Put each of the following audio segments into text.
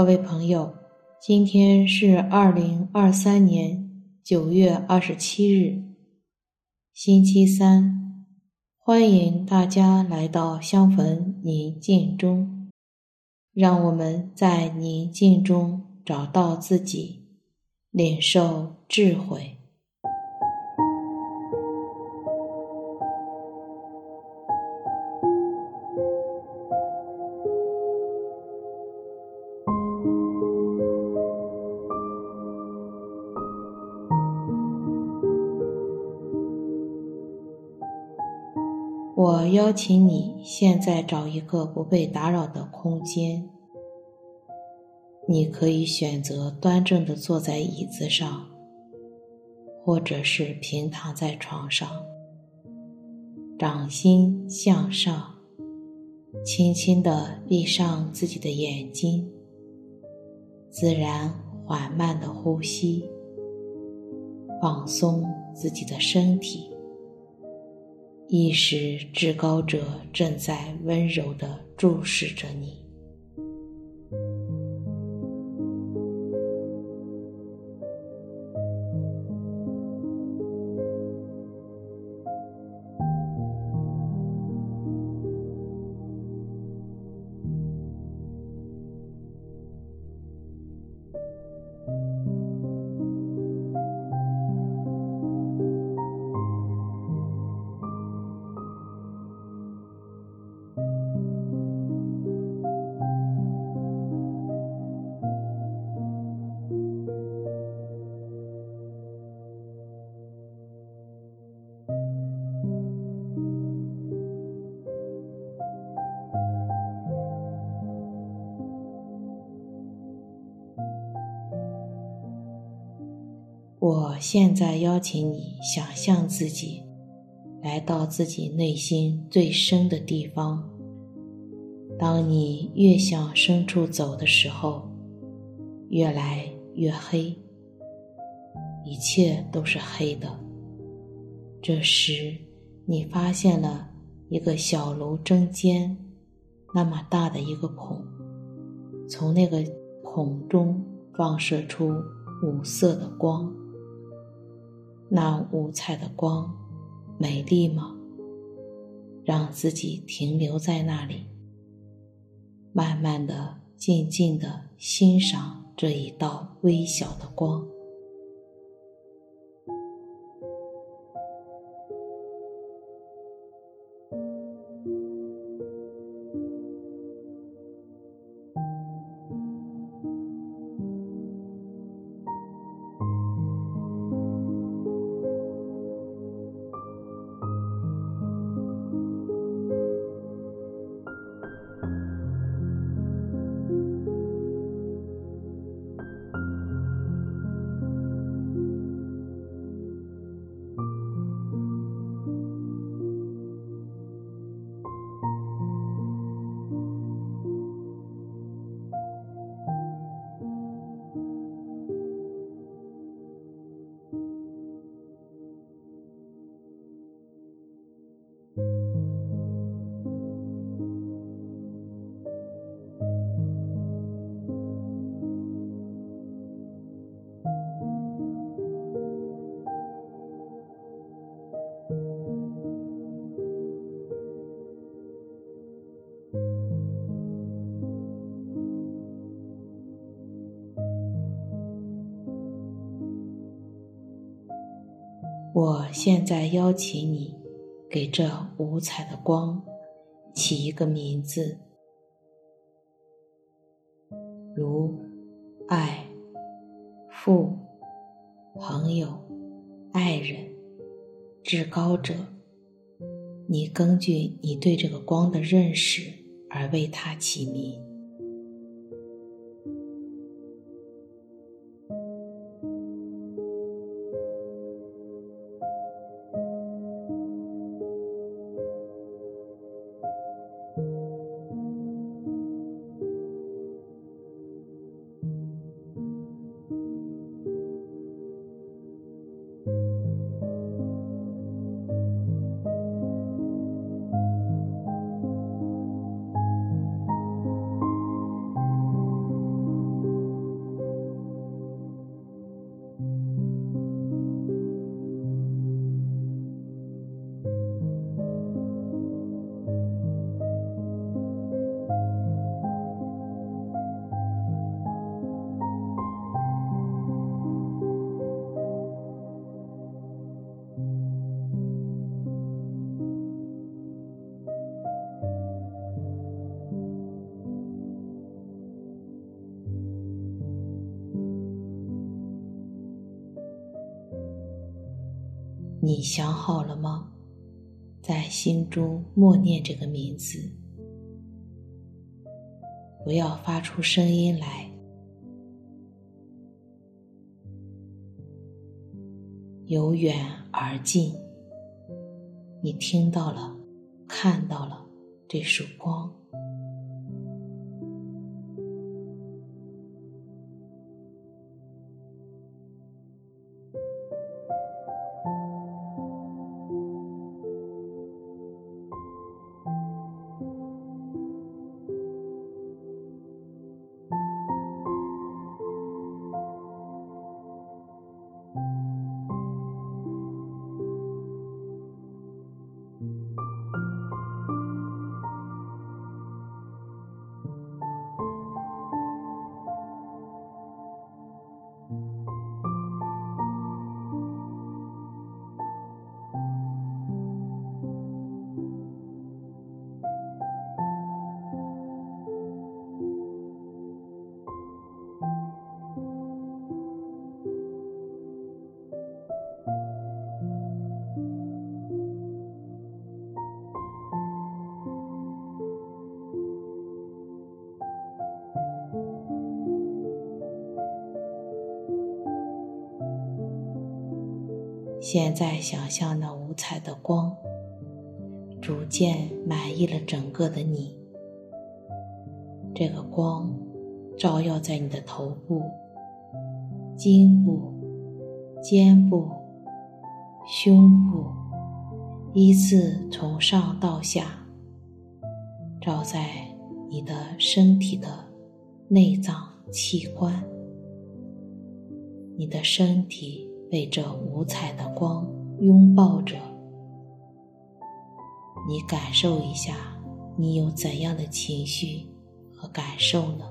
各位朋友，今天是二零二三年九月二十七日，星期三。欢迎大家来到相逢宁静中，让我们在宁静中找到自己，领受智慧。我邀请你现在找一个不被打扰的空间。你可以选择端正的坐在椅子上，或者是平躺在床上，掌心向上，轻轻地闭上自己的眼睛，自然缓慢的呼吸，放松自己的身体。意识至高者正在温柔地注视着你。我现在邀请你想象自己来到自己内心最深的地方。当你越向深处走的时候，越来越黑，一切都是黑的。这时，你发现了一个小炉中间那么大的一个孔，从那个孔中放射出五色的光。那五彩的光，美丽吗？让自己停留在那里，慢慢的、静静的欣赏这一道微小的光。我现在邀请你，给这五彩的光起一个名字，如爱、父、朋友、爱人、至高者。你根据你对这个光的认识而为它起名。你想好了吗？在心中默念这个名字，不要发出声音来。由远而近，你听到了，看到了这束光。现在想象那五彩的光，逐渐满意了整个的你。这个光照耀在你的头部、颈部、肩部、胸部，依次从上到下，照在你的身体的内脏器官，你的身体。被这五彩的光拥抱着，你感受一下，你有怎样的情绪和感受呢？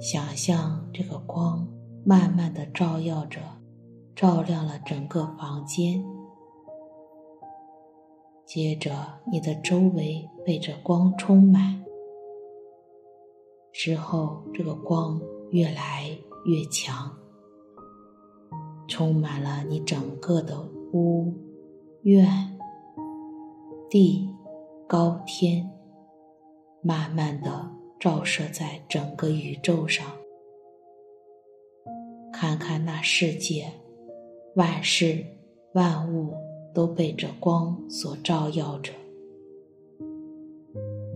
想象这个光慢慢的照耀着，照亮了整个房间。接着，你的周围被这光充满。之后，这个光越来越强，充满了你整个的屋、院地高天，慢慢的照射在整个宇宙上，看看那世界，万事万物都被这光所照耀着。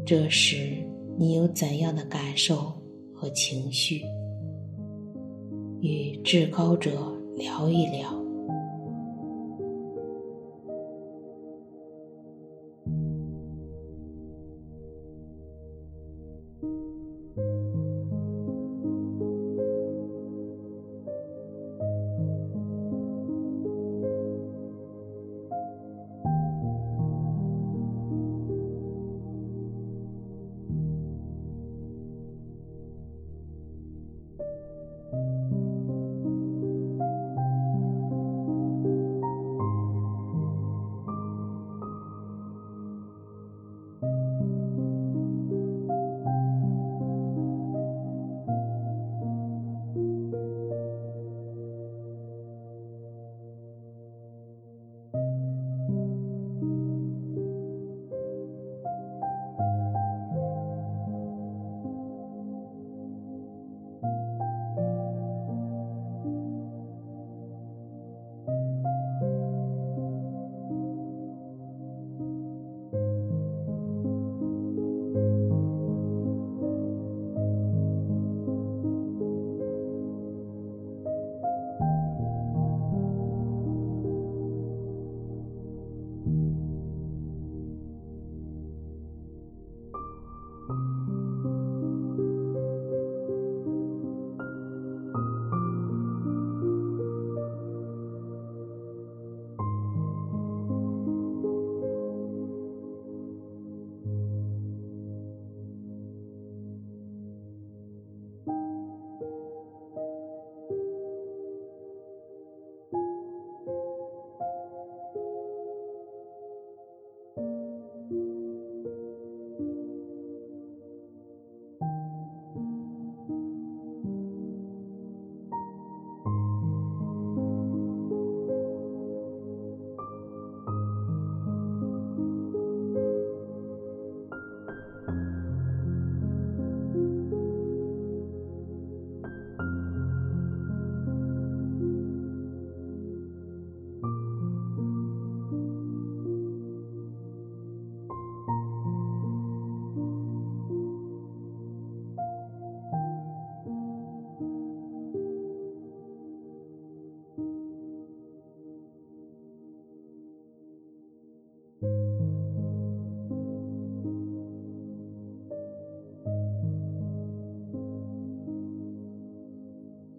这时，你有怎样的感受和情绪？与至高者聊一聊。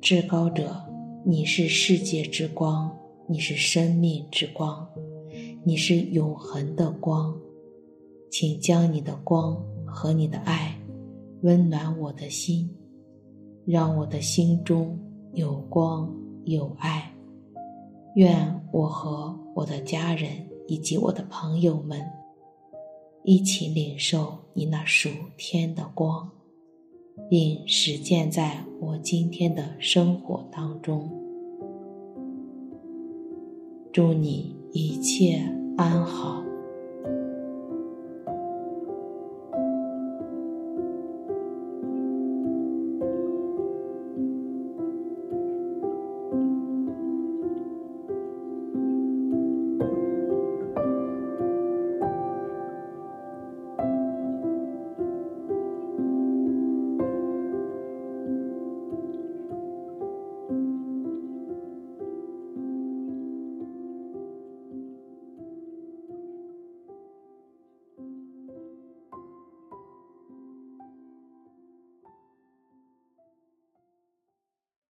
至高者，你是世界之光，你是生命之光，你是永恒的光，请将你的光和你的爱温暖我的心，让我的心中有光有爱。愿我和我的家人以及我的朋友们一起领受你那属天的光。并实践在我今天的生活当中。祝你一切安好。